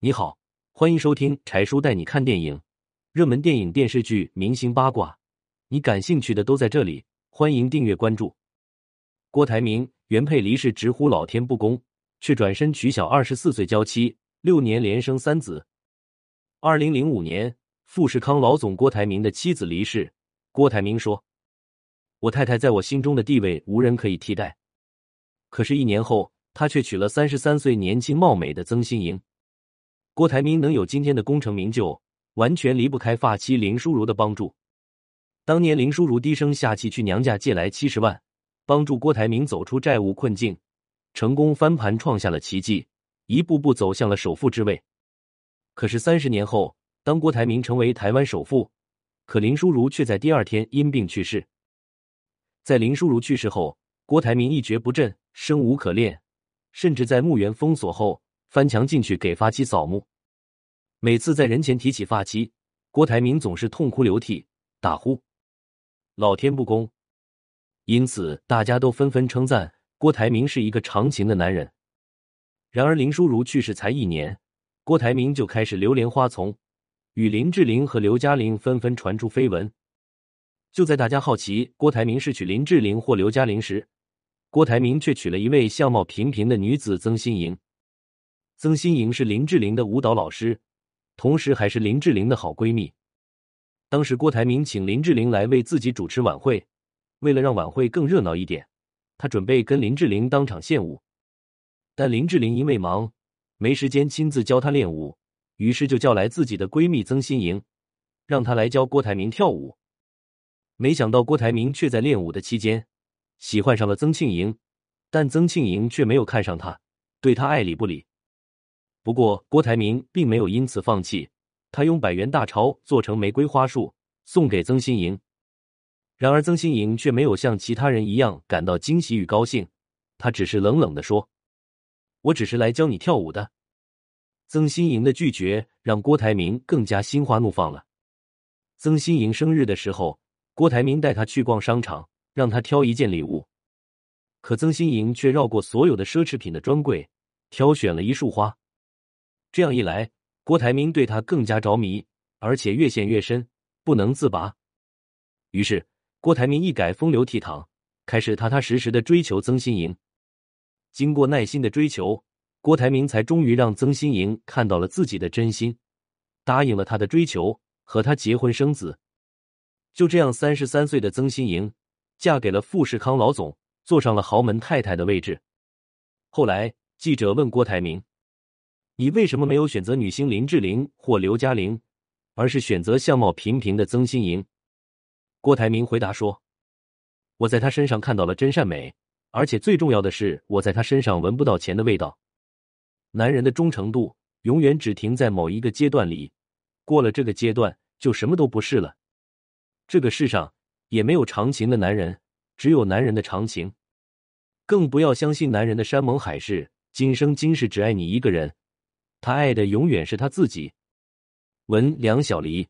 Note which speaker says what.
Speaker 1: 你好，欢迎收听柴叔带你看电影，热门电影、电视剧、明星八卦，你感兴趣的都在这里。欢迎订阅关注。郭台铭原配离世，直呼老天不公，却转身娶小二十四岁娇妻，六年连生三子。二零零五年，富士康老总郭台铭的妻子离世，郭台铭说：“我太太在我心中的地位无人可以替代。”可是，一年后。他却娶了三十三岁年轻貌美的曾馨莹。郭台铭能有今天的功成名就，完全离不开发妻林淑如的帮助。当年林淑如低声下气去娘家借来七十万，帮助郭台铭走出债务困境，成功翻盘，创下了奇迹，一步步走向了首富之位。可是三十年后，当郭台铭成为台湾首富，可林淑如却在第二天因病去世。在林淑如去世后，郭台铭一蹶不振，生无可恋。甚至在墓园封锁后，翻墙进去给发妻扫墓。每次在人前提起发妻，郭台铭总是痛哭流涕，大呼“老天不公”。因此，大家都纷纷称赞郭台铭是一个长情的男人。然而，林淑如去世才一年，郭台铭就开始流连花丛，与林志玲和刘嘉玲纷纷传出绯闻。就在大家好奇郭台铭是娶林志玲或刘嘉玲时，郭台铭却娶了一位相貌平平的女子曾心莹。曾心莹是林志玲的舞蹈老师，同时还是林志玲的好闺蜜。当时郭台铭请林志玲来为自己主持晚会，为了让晚会更热闹一点，他准备跟林志玲当场献舞。但林志玲因为忙，没时间亲自教她练舞，于是就叫来自己的闺蜜曾心莹，让她来教郭台铭跳舞。没想到郭台铭却在练舞的期间。喜欢上了曾庆莹，但曾庆莹却没有看上他，对他爱理不理。不过郭台铭并没有因此放弃，他用百元大钞做成玫瑰花束送给曾心莹。然而曾心莹却没有像其他人一样感到惊喜与高兴，他只是冷冷的说：“我只是来教你跳舞的。”曾心莹的拒绝让郭台铭更加心花怒放了。曾心莹生日的时候，郭台铭带她去逛商场。让她挑一件礼物，可曾心莹却绕过所有的奢侈品的专柜，挑选了一束花。这样一来，郭台铭对他更加着迷，而且越陷越深，不能自拔。于是，郭台铭一改风流倜傥，开始踏踏实实的追求曾心莹。经过耐心的追求，郭台铭才终于让曾心莹看到了自己的真心，答应了他的追求，和他结婚生子。就这样，三十三岁的曾心莹。嫁给了富士康老总，坐上了豪门太太的位置。后来，记者问郭台铭：“你为什么没有选择女星林志玲或刘嘉玲，而是选择相貌平平的曾心莹？”郭台铭回答说：“我在她身上看到了真善美，而且最重要的是，我在她身上闻不到钱的味道。男人的忠诚度永远只停在某一个阶段里，过了这个阶段，就什么都不是了。这个世上。”也没有长情的男人，只有男人的长情。更不要相信男人的山盟海誓，今生今世只爱你一个人，他爱的永远是他自己。文梁小黎。